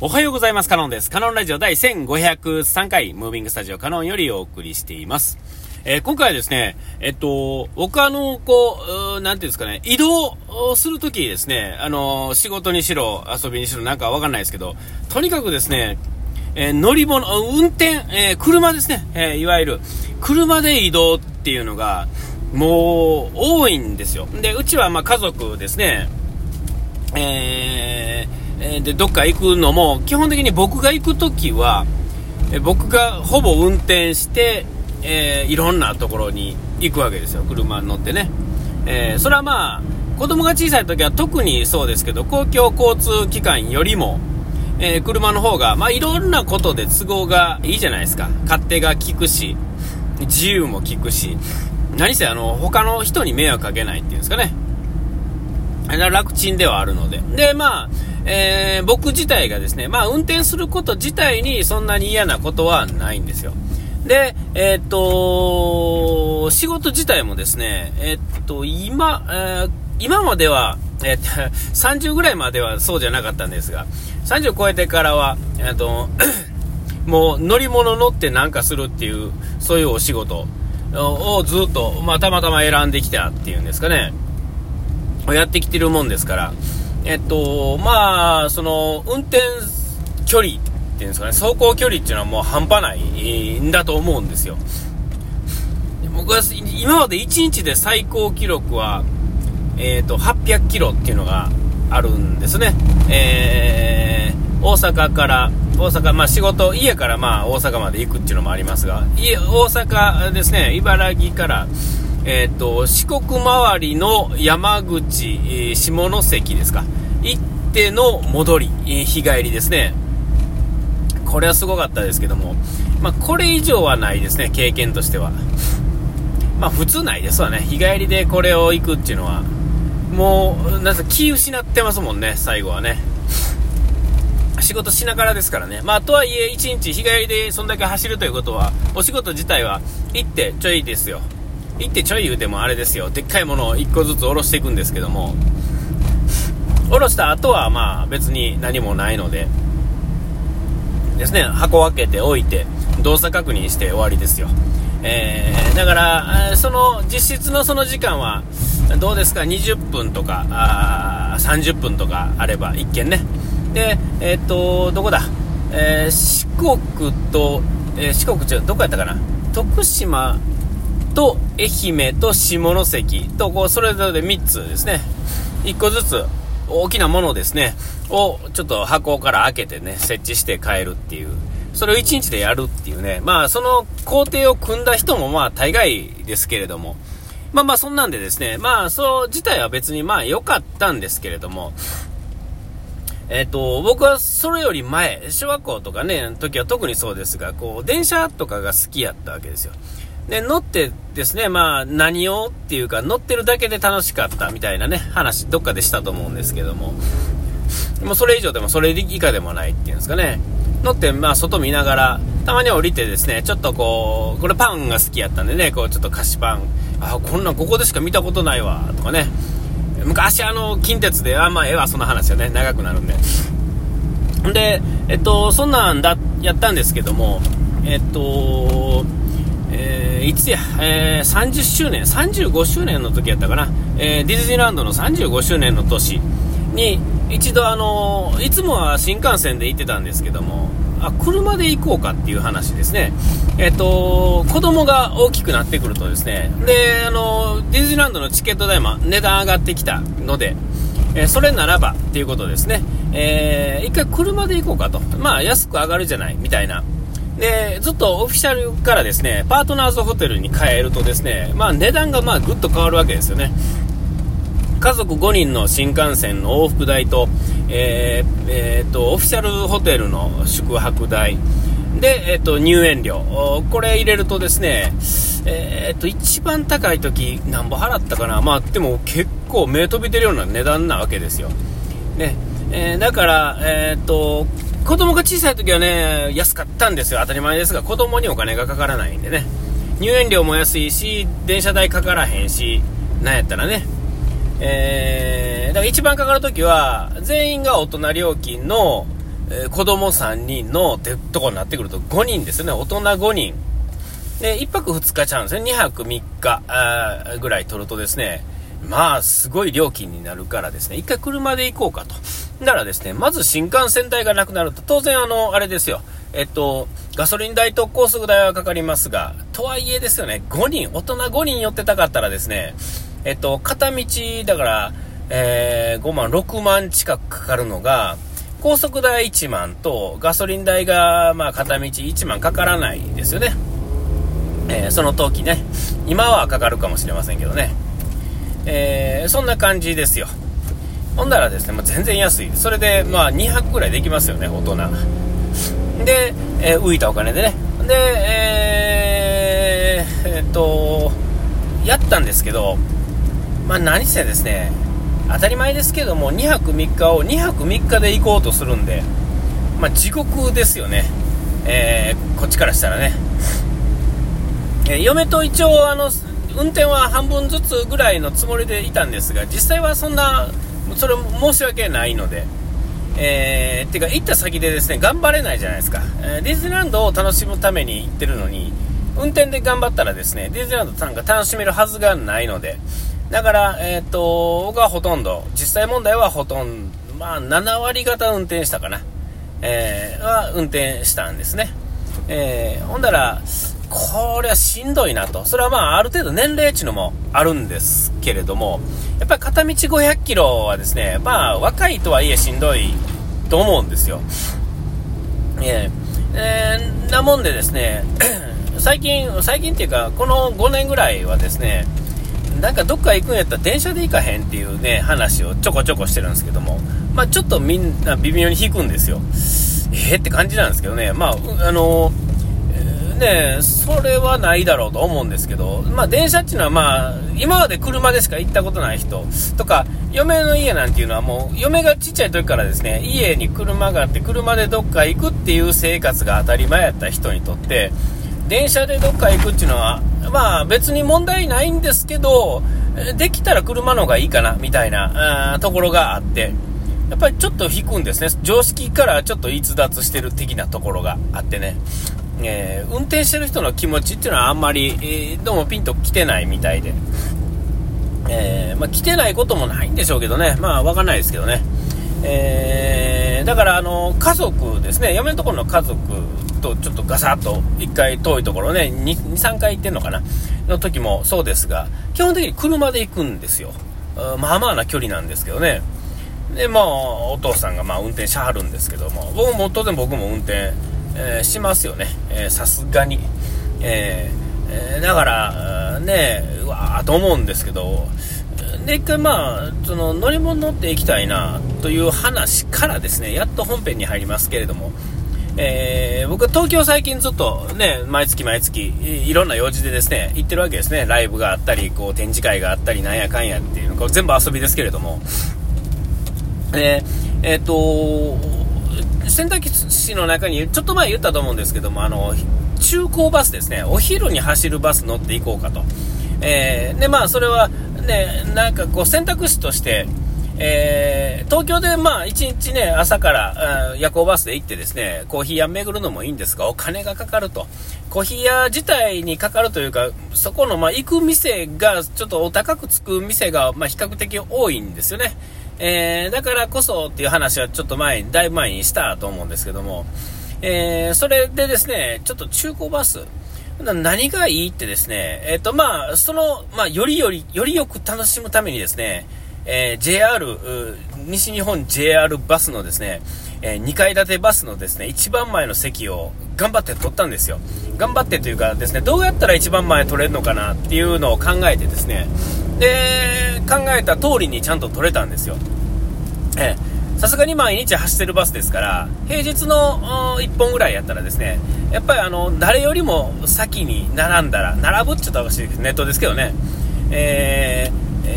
おはようございます。カノンです。カノンラジオ第1503回、ムービングスタジオカノンよりお送りしています。えー、今回はですね、えっと、僕あの、こう、なんていうんですかね、移動するときですね、あの、仕事にしろ、遊びにしろ、なんかわかんないですけど、とにかくですね、えー、乗り物、運転、えー、車ですね、えいわゆる、車で移動っていうのが、もう、多いんですよ。で、うちはまあ家族ですね、えー、えで、どっか行くのも、基本的に僕が行くときは、え僕がほぼ運転して、えー、いろんなところに行くわけですよ、車に乗ってね。えー、それはまあ、子供が小さい時は特にそうですけど、公共交通機関よりも、えー、車の方が、まあ、いろんなことで都合がいいじゃないですか。勝手が利くし、自由も利くし、何せあの、他の人に迷惑かけないっていうんですかね。楽ちんではあるので。で、まあ、えー、僕自体がですね、まあ、運転すること自体にそんなに嫌なことはないんですよ。で、えー、っと、仕事自体もですね、えー、っと、今、えー、今までは、えっと、30ぐらいまではそうじゃなかったんですが、30超えてからは、えっと、もう乗り物乗ってなんかするっていう、そういうお仕事をずっと、まあ、たまたま選んできたっていうんですかね、やってきてるもんですから、えっと、まあ、その、運転距離っていうんですかね、走行距離っていうのはもう半端ないんだと思うんですよ。僕は今まで1日で最高記録は、えっ、と、800キロっていうのがあるんですね。えー、大阪から、大阪、まあ仕事、家からまあ大阪まで行くっていうのもありますが、家、大阪ですね、茨城から、えっ、ー、と、四国周りの山口、えー、下関ですか。行っての戻り、えー、日帰りですね。これはすごかったですけども、まあ、これ以上はないですね、経験としては。まあ、普通ないですわね。日帰りでこれを行くっていうのは、もう、なん気失ってますもんね、最後はね。仕事しながらですからね。まあ、とはいえ、1日日帰りでそんだけ走るということは、お仕事自体は行ってちょいですよ。行ってちょい言うてもあれですよ。でっかいものを1個ずつ下ろしていくんですけども。下ろした後はまあ別に何もないので。ですね。箱を開けておいて動作確認して終わりですよ。えー、だから、その実質のその時間はどうですか？20分とかあ30分とかあれば1件ね。でえー、っとどこだ、えー、四国と、え四国どこやったかな？徳島と愛媛と下関とこうそれぞれ3つですね。1個ずつ大きなものですね。をちょっと箱から開けてね設置して帰るっていう。それを1日でやるっていうね。まあその工程を組んだ人もまあ大概ですけれども。まあまあそんなんでですね。まあそう自体は別にまあ良かったんですけれども。えっ、ー、と、僕はそれより前、小学校とかね、時は特にそうですが、こう、電車とかが好きやったわけですよ。で、乗ってですね、まあ、何をっていうか、乗ってるだけで楽しかったみたいなね、話、どっかでしたと思うんですけども、もうそれ以上でもそれ以下でもないっていうんですかね、乗って、まあ、外見ながら、たまに降りてですね、ちょっとこう、これパンが好きやったんでね、こう、ちょっと菓子パン、あ、こんなんここでしか見たことないわ、とかね、昔あの、近鉄で、あ、まあ、ええわ、その話はね、長くなるんで。で、えっと、そんなんだ、やったんですけども、えっと、えー、いつや、えー、30周年、35周年の時やったかな、えー、ディズニーランドの35周年の年に、一度、あのいつもは新幹線で行ってたんですけども、あ車で行こうかっていう話ですね、えっ、と子供が大きくなってくるとですね。であのディズニーランドのチケット代も値段上がってきたので、えそれならばっていうことですね、え一回車で行こうかと、まあ安く上がるじゃないみたいな。で、ずっとオフィシャルからですね、パートナーズホテルに変えるとですね、まあ値段がまあぐっと変わるわけですよね。家族5人の新幹線の往復代と、えー、えー、と、オフィシャルホテルの宿泊代、で、えっ、と、入園料。これ入れるとですね、えっ、と、一番高い時、なんぼ払ったかな。まあ、でも結構目飛び出るような値段なわけですよ。ね。えー、だから、えっ、と、子供が小さい時はね、安かったんですよ。当たり前ですが、子供にお金がかからないんでね。入園料も安いし、電車代かからへんし、なんやったらね。えー、だから一番かかる時は、全員が大人料金の、えー、子供3人のってとこになってくると5人ですね。大人5人。で、1泊2日ちゃうんですね。2泊3日あぐらい取るとですね、まあ、すごい料金になるからですね、一回車で行こうかと。だからですね、まず新幹線代がなくなると、当然あの、あれですよ。えっと、ガソリン代と高速代はかかりますが、とはいえですよね、5人、大人5人寄ってたかったらですね、えっと、片道、だから、えー、5万、6万近くかかるのが、高速代1万とガソリン代が、まあ、片道1万かからないですよね。えー、その時ね。今はかかるかもしれませんけどね。えー、そんな感じですよ。ほんならですね、まあ、全然安い。それで、まあ、2泊ぐらいできますよね、大人。で、えー、浮いたお金でね。で、えー、えー、っと、やったんですけど、まあ、何せですね、当たり前ですけども、2泊3日を2泊3日で行こうとするんで、まあ、地獄ですよね。えー、こっちからしたらね。えー、嫁と一応、あの、運転は半分ずつぐらいのつもりでいたんですが、実際はそんな、それ申し訳ないので、えー、てか行った先でですね、頑張れないじゃないですか。えー、ディズニーランドを楽しむために行ってるのに、運転で頑張ったらですね、ディズニーランドなんか楽しめるはずがないので、だから、えっ、ー、と、僕はほとんど、実際問題はほとんど、まあ、7割方運転したかな。えー、は運転したんですね。えー、ほんだら、これはしんどいなと。それはまあ、ある程度年齢値のもあるんですけれども、やっぱり片道500キロはですね、まあ、若いとはいえしんどいと思うんですよ。えー、えー、なもんでですね、最近、最近っていうか、この5年ぐらいはですね、なんかどっか行くんやったら電車で行かへんっていうね、話をちょこちょこしてるんですけども、まあちょっとみんな微妙に引くんですよ。えー、って感じなんですけどね、まあ、あのね、それはないだろうと思うんですけど、まあ、電車っていうのは、まあ、今まで車でしか行ったことない人とか、嫁の家なんていうのはもう、嫁がちっちゃい時からですね、家に車があって、車でどっか行くっていう生活が当たり前やった人にとって、電車でどっか行くっていうのは、まあ、別に問題ないんですけど、できたら車の方がいいかな、みたいなところがあって、やっぱりちょっと引くんですね。常識からちょっと逸脱してる的なところがあってね。えー、運転してる人の気持ちっていうのはあんまり、えー、どうもピンと来てないみたいで、えー、まあ、来てないこともないんでしょうけどね、まあ、わかんないですけどね、えー、だからあの家族ですね、嫁のところの家族とちょっとガサッと1回遠いところね、2、3回行ってんのかな、の時もそうですが、基本的に車で行くんですよ、まあまあな距離なんですけどね。で、まあ、お父さんがまあ運転しはるんですけども、僕も当然僕も運転えー、しますよね、さすがに。えー、だから、ね、うわーと思うんですけど、で、一回まあ、その乗り物乗っていきたいなという話からですね、やっと本編に入りますけれども、えー、僕は東京最近ずっとね、毎月毎月いろんな用事でですね、行ってるわけですね。ライブがあったり、こう展示会があったり、なんやかんやっていうの、これ全部遊びですけれども、えー、えー、っと、選択肢の中にちょっと前言ったと思うんですけども、あの、中高バスですね、お昼に走るバス乗っていこうかと。えー、で、まあ、それは、ね、なんかこう選択肢として、えー、東京でまあ一日ね、朝から夜行バスで行ってですね、コーヒー屋巡るのもいいんですが、お金がかかると。コーヒー屋自体にかかるというか、そこのまあ行く店がちょっとお高くつく店がま比較的多いんですよね。えー、だからこそっていう話はちょっと前に、だいぶ前にしたと思うんですけども、えー、それでですね、ちょっと中古バス、何がいいってですね、えっ、ー、と、まあ、その、まあ、よりより、よりよく楽しむためにですね、えー、JR、西日本 JR バスのですね、えー、2階建てバスのですね、一番前の席を頑張って取ったんですよ。頑張ってというかですね、どうやったら一番前取れるのかなっていうのを考えてですね、で、考えた通りにちゃんと取れたんですよ。えさすがに毎日走ってるバスですから、平日の1本ぐらいやったらですね、やっぱりあの、誰よりも先に並んだら、並ぶって言ったらしいです。ネットですけどね。え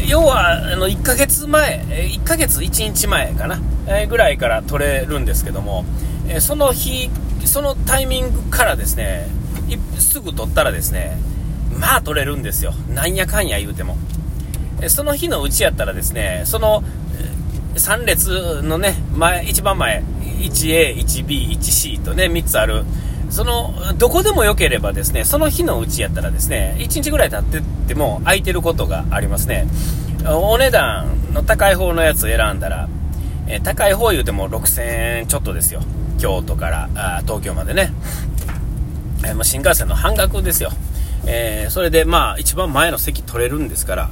ー、要は、あの、1ヶ月前、1ヶ月1日前かな、えー、ぐらいから取れるんですけども、えー、その日、そのタイミングからですね、すぐ取ったらですね、まあ取れるんですよ。なんやかんや言うても。その日のうちやったらですね、その3列のね、前、一番前、1A、1B、1C とね、3つある。その、どこでも良ければですね、その日のうちやったらですね、1日ぐらい経ってっても空いてることがありますね。お値段の高い方のやつを選んだら、え、高い方言うても6000円ちょっとですよ。京都からあ東京までね。えー、新幹線の半額ですよ。えー、それでまあ一番前の席取れるんですから、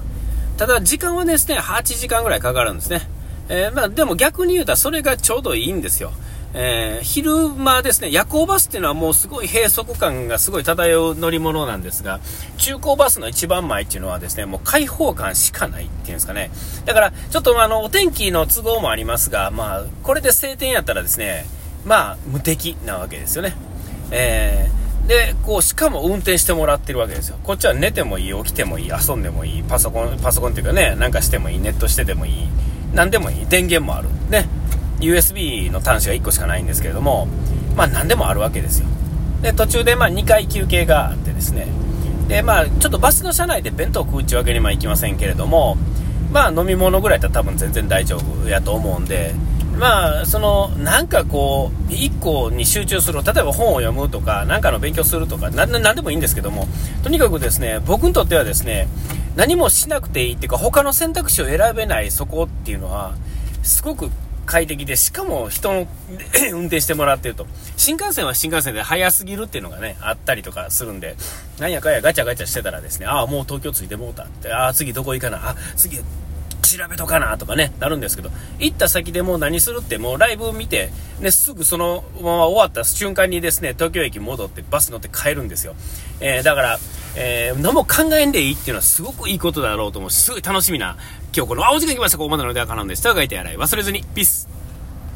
ただ時間はですね、8時間ぐらいかかるんですね。えー、まあでも逆に言うたらそれがちょうどいいんですよ。えー、昼間ですね、夜行バスっていうのはもうすごい閉塞感がすごい漂う乗り物なんですが、中高バスの一番前っていうのはですね、もう開放感しかないっていうんですかね。だから、ちょっとあの、お天気の都合もありますが、まあ、これで晴天やったらですね、まあ、無敵なわけですよね。えー、で、こう、しかも運転してもらってるわけですよ。こっちは寝てもいい、起きてもいい、遊んでもいい、パソコン、パソコンっていうかね、なんかしてもいい、ネットしてでもいい、何でもいい、電源もある。ね。USB の端子が1個しかないんですけれども、まあ何でもあるわけですよ。で、途中でまあ2回休憩があってですね、で、まあちょっとバスの車内で弁当を食うってわけにはいきませんけれども、まあ飲み物ぐらいだったら多分全然大丈夫やと思うんで、まあ、その、なんかこう、1個に集中する、例えば本を読むとか、なんかの勉強するとか、な、なんでもいいんですけども、とにかくですね、僕にとってはですね、何もしなくていいっていうか、他の選択肢を選べないそこっていうのは、すごく快適で、しかも人の 運転してもらってると。新幹線は新幹線で早すぎるっていうのがね、あったりとかするんで、なんやかんやガチャガチャしてたらですね、ああ、もう東京着いてもうたって、ああ、次どこ行かな、あ、次、調べとかなとかね、なるんですけど、行った先でもう何するってもうライブ見て、ね、すぐそのまま終わった瞬間にですね、東京駅戻ってバス乗って帰るんですよ。えー、だから、えー、何も考えんでいいっていうのはすごくいいことだろうと思う、すごい楽しみな今日この、あ、お時間来ました。ここまでの電話かなんです。手を書いて洗い忘れずに。ピース。